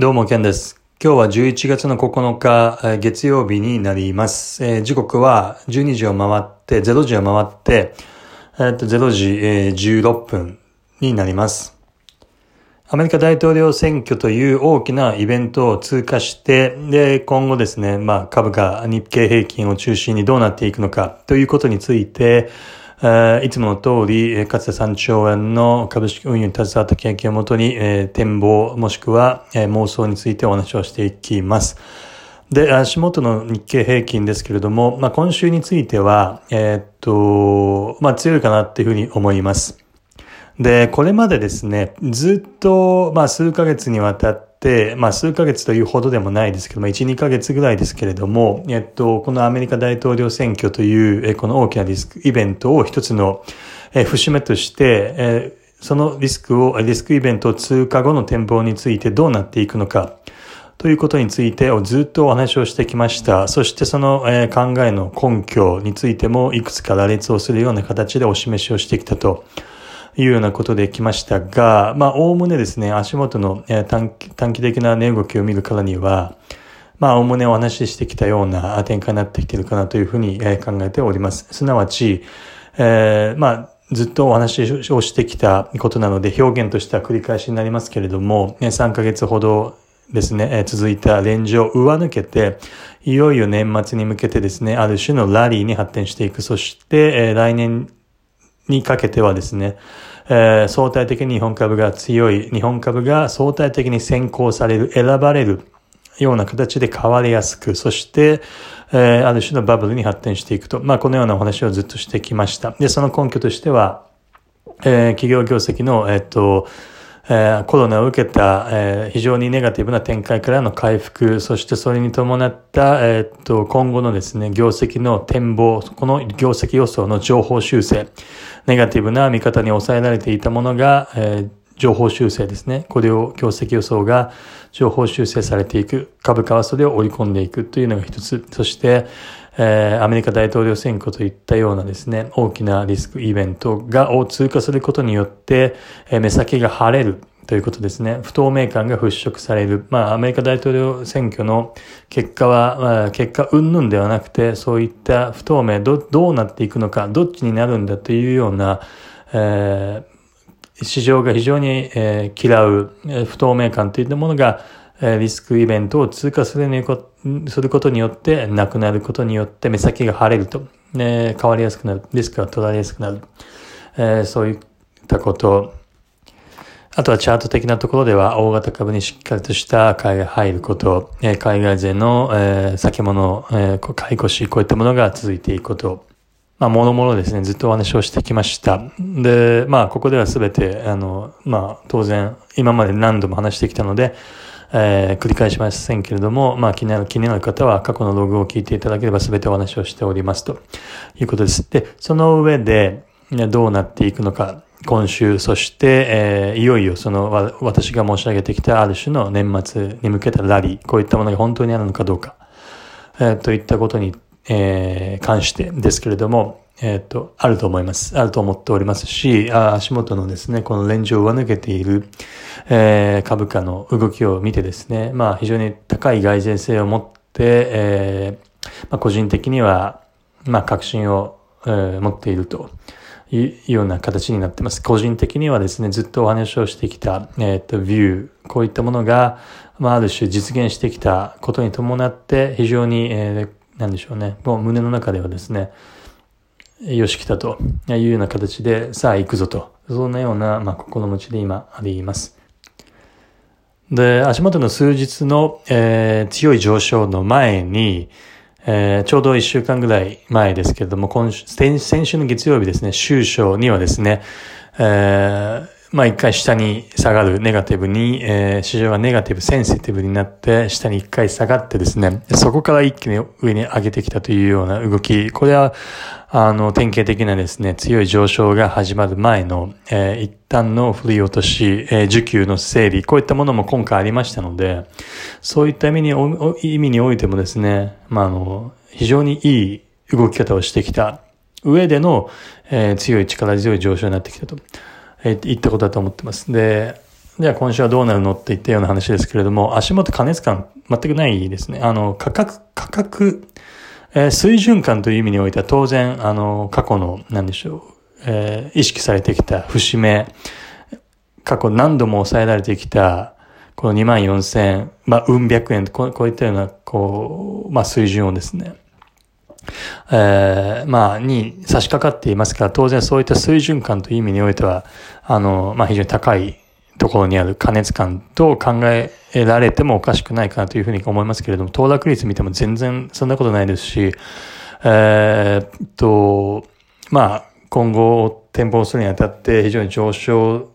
どうも、ケンです。今日は11月の9日、月曜日になります。えー、時刻は12時を回って、0時を回って、えー、っと0時、えー、16分になります。アメリカ大統領選挙という大きなイベントを通過して、で、今後ですね、まあ株価、日経平均を中心にどうなっていくのかということについて、えいつもの通り、かつて3兆円の株式運用に携わった経験をもとに、展望もしくは妄想についてお話をしていきます。で、足元の日経平均ですけれども、まあ、今週については、えー、っと、まあ、強いかなっていうふうに思います。で、これまでですね、ずっと、まあ、数ヶ月にわたってて、まあ数ヶ月というほどでもないですけども、1、2ヶ月ぐらいですけれども、えっと、このアメリカ大統領選挙という、えこの大きなリスクイベントを一つの、え節目として、えそのリスクを、リスクイベントを通過後の展望についてどうなっていくのか、ということについてをずっとお話をしてきました。そしてその、考えの根拠についてもいくつか羅列をするような形でお示しをしてきたというようなことで来ましたが、まあ、おおむねですね、足元の短期短期的な値動きを見るからには、まあ、おおむねお話ししてきたような展開になってきているかなというふうに考えております。すなわち、えー、まあ、ずっとお話をしてきたことなので、表現としては繰り返しになりますけれども、3ヶ月ほどですね、続いたレンジを上抜けて、いよいよ年末に向けてですね、ある種のラリーに発展していく。そして、来年にかけてはですね、えー、相対的に日本株が強い、日本株が相対的に先行される、選ばれるような形で変わりやすく、そして、えー、ある種のバブルに発展していくと。まあ、このようなお話をずっとしてきました。で、その根拠としては、えー、企業業績の、えっと、え、コロナを受けた、え、非常にネガティブな展開からの回復、そしてそれに伴った、え、っと、今後のですね、業績の展望、この業績予想の情報修正、ネガティブな見方に抑えられていたものが、え、情報修正ですね。これを業績予想が情報修正されていく。株価はそれを織り込んでいくというのが一つ。そして、えー、アメリカ大統領選挙といったようなですね、大きなリスクイベントが、を通過することによって、えー、目先が晴れる。ということですね。不透明感が払拭される。まあ、アメリカ大統領選挙の結果は、まあ、結果云々ではなくて、そういった不透明、ど、どうなっていくのか、どっちになるんだというような、えー、市場が非常に、えー、嫌う、え、不透明感といったものが、え、リスクイベントを通過するにすることによって、なくなることによって目先が晴れると、変わりやすくなる、リスクが取られやすくなる、え、そういったこと、あとはチャート的なところでは大型株にしっかりとした買いが入ること、海外勢の、え、先物、えー、買い越し、こういったものが続いていくこと。まあ、もろもろですね、ずっとお話をしてきました。で、まあ、ここではすべて、あの、まあ、当然、今まで何度も話してきたので、えー、繰り返しませんけれども、まあ、気になる、気になる方は過去のログを聞いていただければ全てお話をしておりますということです。で、その上で、どうなっていくのか、今週、そして、えー、いよいよそのわ、私が申し上げてきたある種の年末に向けたラリー、こういったものが本当にあるのかどうか、えー、といったことに、えー、関してですけれども、えっ、と、あると思います。あると思っておりますし、あ足元のですね、このレンジを上抜けている、えー、株価の動きを見てですね、まあ非常に高い外然性を持って、えー、まあ個人的には、まあ確信を、えー、持っていると。いうような形になってます。個人的にはですね、ずっとお話をしてきた、えっ、ー、と、ビュー、こういったものが、まあ、ある種実現してきたことに伴って、非常に、えー、なんでしょうね、もう胸の中ではですね、よし来たと。いうような形で、さあ行くぞと、そんなような、まあ、心持ちで今あります。で、足元の数日の、えー、強い上昇の前に、えー、ちょうど一週間ぐらい前ですけれども、今週、先週の月曜日ですね、週初にはですね、えー、まあ一回下に下がるネガティブに、えー、市場がネガティブ、センシティブになって、下に一回下がってですね、そこから一気に上に上げてきたというような動き、これは、あの、典型的なですね、強い上昇が始まる前の、えー、一旦の振り落とし、えー、需給の整理、こういったものも今回ありましたので、そういった意味に、意味においてもですね、まあ、あの、非常にいい動き方をしてきた上での、えー、強い力強い上昇になってきたと。えー、言ったことだと思ってます。で、じゃあ今週はどうなるのって言ったような話ですけれども、足元加熱感全くないですね。あの、価格、価格、えー、水準感という意味においては当然、あの、過去の、なんでしょう、えー、意識されてきた節目、過去何度も抑えられてきた、この2万4千、まあ、うん百円こう、こういったような、こう、まあ、水準をですね、えー、まあ、に差し掛かっていますから、当然そういった水準感という意味においては、あの、まあ、非常に高いところにある加熱感と考えられてもおかしくないかなというふうに思いますけれども、騰落率見ても全然そんなことないですし、えー、っと、まあ、今後展望するにあたって非常に上昇、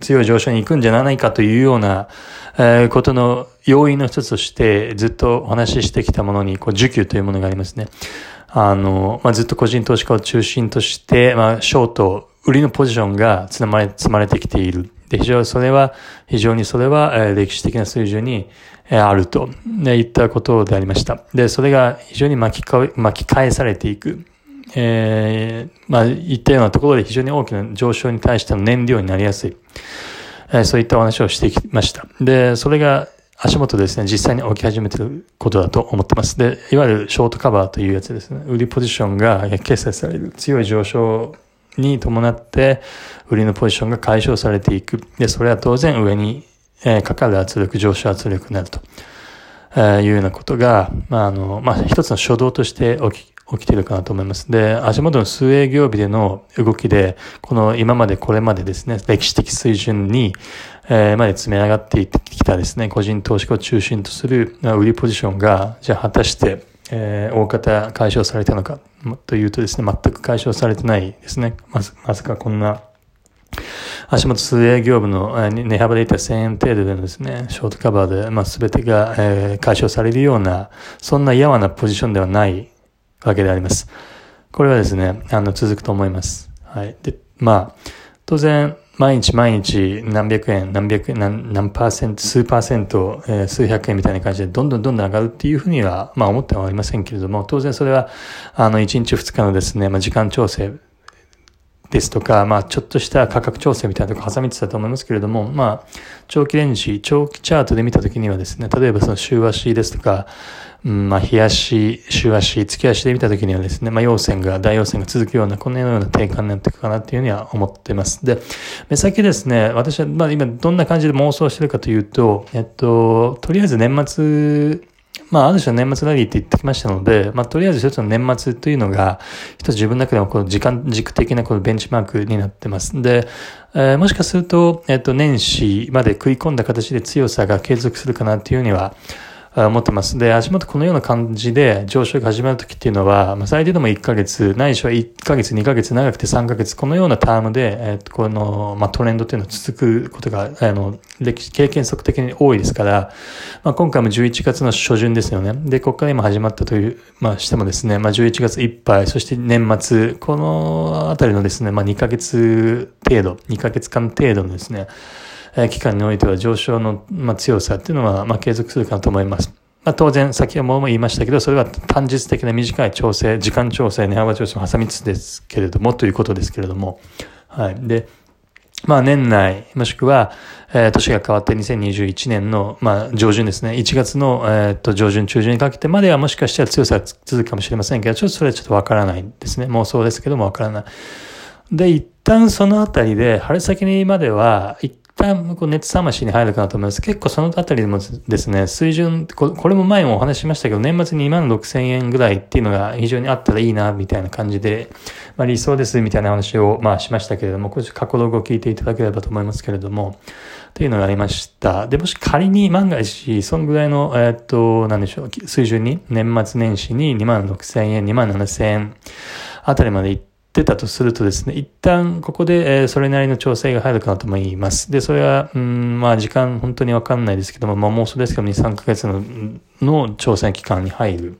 強い上昇に行くんじゃないかというような、えー、ことの要因の一つとしてずっとお話ししてきたものに、こう、需給というものがありますね。あの、まあ、ずっと個人投資家を中心として、まあ、ショート、売りのポジションが積まれ、積まれてきている。で、非常にそれは、非常にそれは、え、歴史的な水準に、え、あると、ね、言ったことでありました。で、それが非常に巻きか巻き返されていく。えー、まあ、言ったようなところで非常に大きな上昇に対しての燃料になりやすい。え、そういったお話をしてきました。で、それが足元ですね、実際に起き始めてることだと思ってます。で、いわゆるショートカバーというやつですね。売りポジションが決済される強い上昇に伴って、売りのポジションが解消されていく。で、それは当然上に、え、かかる圧力、上昇圧力になると、えー、いうようなことが、まあ、あの、まあ、一つの初動として起き、起きているかなと思います。で、足元の数営業日での動きで、この今までこれまでですね、歴史的水準に、え、まで積み上がっていってきたですね、個人投資家を中心とする売りポジションが、じゃあ果たして、えー、大方解消されたのかというとですね、全く解消されてないですね。まず、まさかこんな、足元数営業部の値幅でいった1000円程度でのですね、ショートカバーで、まあ、全てが、えー、解消されるような、そんなやわなポジションではないわけであります。これはですね、あの、続くと思います。はい。で、まあ、当然、毎日毎日何百円、何百円、何何パーセント、数パーセント、えー、数百円みたいな感じでどんどんどんどん上がるっていうふうには、まあ思ってはありませんけれども、当然それは、あの、1日2日のですね、まあ時間調整ですとか、まあちょっとした価格調整みたいなとこ挟みつつだと思いますけれども、まあ長期レンジ、長期チャートで見たときにはですね、例えばその週足ですとか、うん、まあ、日足、週足、月足で見たときにはですね、まあ、陽線が、大陽線が続くような、このような低下になっていくかなっていうふうには思っています。で、目先ですね、私は、まあ、今どんな感じで妄想してるかというと、えっと、とりあえず年末、まあ、ある種の年末ラリーって言ってきましたので、まあ、とりあえず一つの年末というのが、一つ自分の中でもこの時間軸的なこのベンチマークになってます。で、えー、もしかすると、えっと、年始まで食い込んだ形で強さが継続するかなっていうには、思ってます。で、足元このような感じで上昇が始まるときっていうのは、まあ、最低でも1ヶ月、ないしは1ヶ月、2ヶ月、長くて3ヶ月、このようなタームで、えっ、と、この、まあ、トレンドっていうのは続くことが、あの、歴史、経験則的に多いですから、まあ、今回も11月の初旬ですよね。で、ここから今始まったという、まあ、してもですね、まあ、11月いっぱい、そして年末、このあたりのですね、まあ、2ヶ月程度、2ヶ月間程度のですね、期間においては上昇の、ま、強さっていうのは、ま、継続するかと思います。まあ、当然、先はも言いましたけど、それは単日的な短い調整、時間調整、値幅調整を挟みつつですけれども、ということですけれども、はい。で、まあ年内、もしくは、えー、年が変わって2021年の、まあ上旬ですね。1月の、えー、と上旬、中旬にかけてまではもしかしたら強さが続くかもしれませんけど、ちょっとそれはちょっとわからないですね。妄想ですけどもわからない。で、一旦そのあたりで、春先にまでは、一旦こう熱冷ましに入るかなと思います。結構そのあたりでもですね、水準、これも前もお話ししましたけど、年末に2万6千円ぐらいっていうのが非常にあったらいいな、みたいな感じで、まあ理想です、みたいな話をまあしましたけれども、これ過去ログを聞いていただければと思いますけれども、っていうのがありました。で、もし仮に万が一、そのぐらいの、えー、っと、なんでしょう、水準に、年末年始に2万6千円、2万7千円あたりまで行って、出たとするとですね、一旦ここで、えー、それなりの調整が入るかなと思います。で、それは、うん、まあ時間本当にわかんないですけども、まあもうそれですけど2、3ヶ月のの調整期間に入る。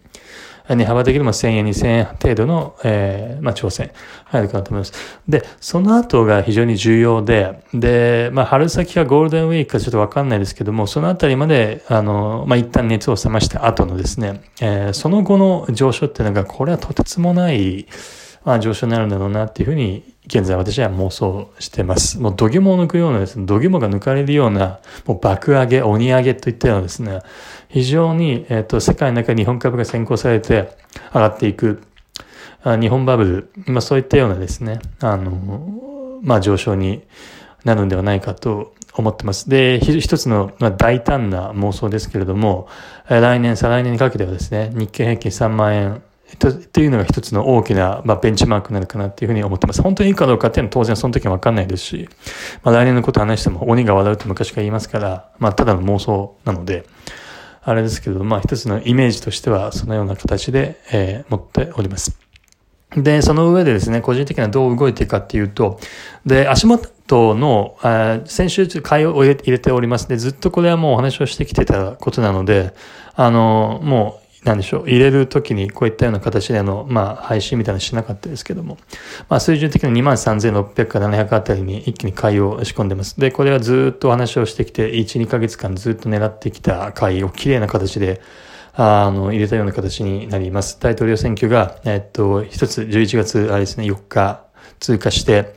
値幅的にも1000円、2000円程度の、えー、まあ、調整入るかなと思います。で、その後が非常に重要で、で、まあ、春先かゴールデンウィークかちょっとわかんないですけども、そのあたりまで、あの、まあ、一旦熱を冷ました後のですね、えー、その後の上昇っていうのが、これはとてつもない、まあ、上昇になるんだろうなっていうふうに現在私は妄想してます。もう度肝を抜くようなですね、度肝が抜かれるような、もう爆上げ、鬼上げといったようなですね、非常に、えっ、ー、と、世界の中に日本株が先行されて上がっていく、あ日本バブル、まあそういったようなですね、あの、まあ上昇になるんではないかと思ってます。で、一つの、まあ、大胆な妄想ですけれども、来年、再来年にかけてはですね、日経平均3万円っていうのが一つの大きな、まあ、ベンチマークになるかなっていうふうに思ってます。本当にいいかどうかっていうのは当然その時はわかんないですし、まあ、来年のこと話しても鬼が笑うって昔から言いますから、まあ、ただの妄想なので、あれですけど、まあ、一つのイメージとしてはそのような形で、えー、持っております。で、その上でですね、個人的にはどう動いていくかっていうと、で、足元の、あ先週買いを入れております。で、ずっとこれはもうお話をしてきてたことなので、あの、もう、なんでしょう、入れるときにこういったような形での、まあ、配信みたいなのしなかったですけども、まあ、水準的に23,600から700あたりに一気に買いを仕込んでます。で、これはずっとお話をしてきて、1、2ヶ月間ずっと狙ってきた買いを綺麗な形で、あの、入れたような形になります。大統領選挙が、えっと、一つ11月、あれですね、4日通過して、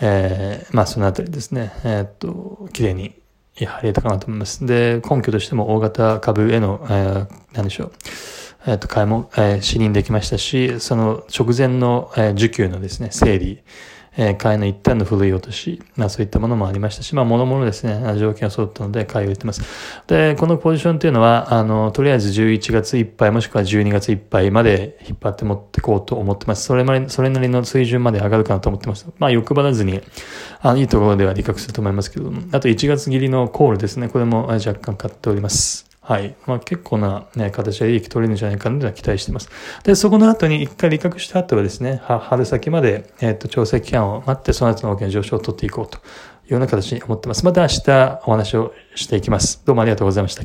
えー、まあ、そのあたりですね、えっと、綺麗にやれたかなと思います。で、根拠としても大型株への、えー、何でしょう？えっ、ー、と、買いも、えー、視認できましたし、その直前の、えー、需給のですね、整理、えー、買いの一旦の古い落とし、まあそういったものもありましたし、まあもろもろですね、条件が揃ったので買いを入れてます。で、このポジションっていうのは、あの、とりあえず11月いっぱいもしくは12月いっぱいまで引っ張って持ってこうと思ってます。それまで、それなりの水準まで上がるかなと思ってます。まあ欲張らずに、あの、いいところでは利確すると思いますけども、あと1月切りのコールですね、これも若干買っております。はい。まあ結構な、ね、形で利益取れるんじゃないかなとは期待しています。で、そこの後に一回利確した後はですね、春先まで、えっ、ー、と、調整期間を待って、その後の大きな上昇を取っていこうというような形に思ってます。また明日お話をしていきます。どうもありがとうございました。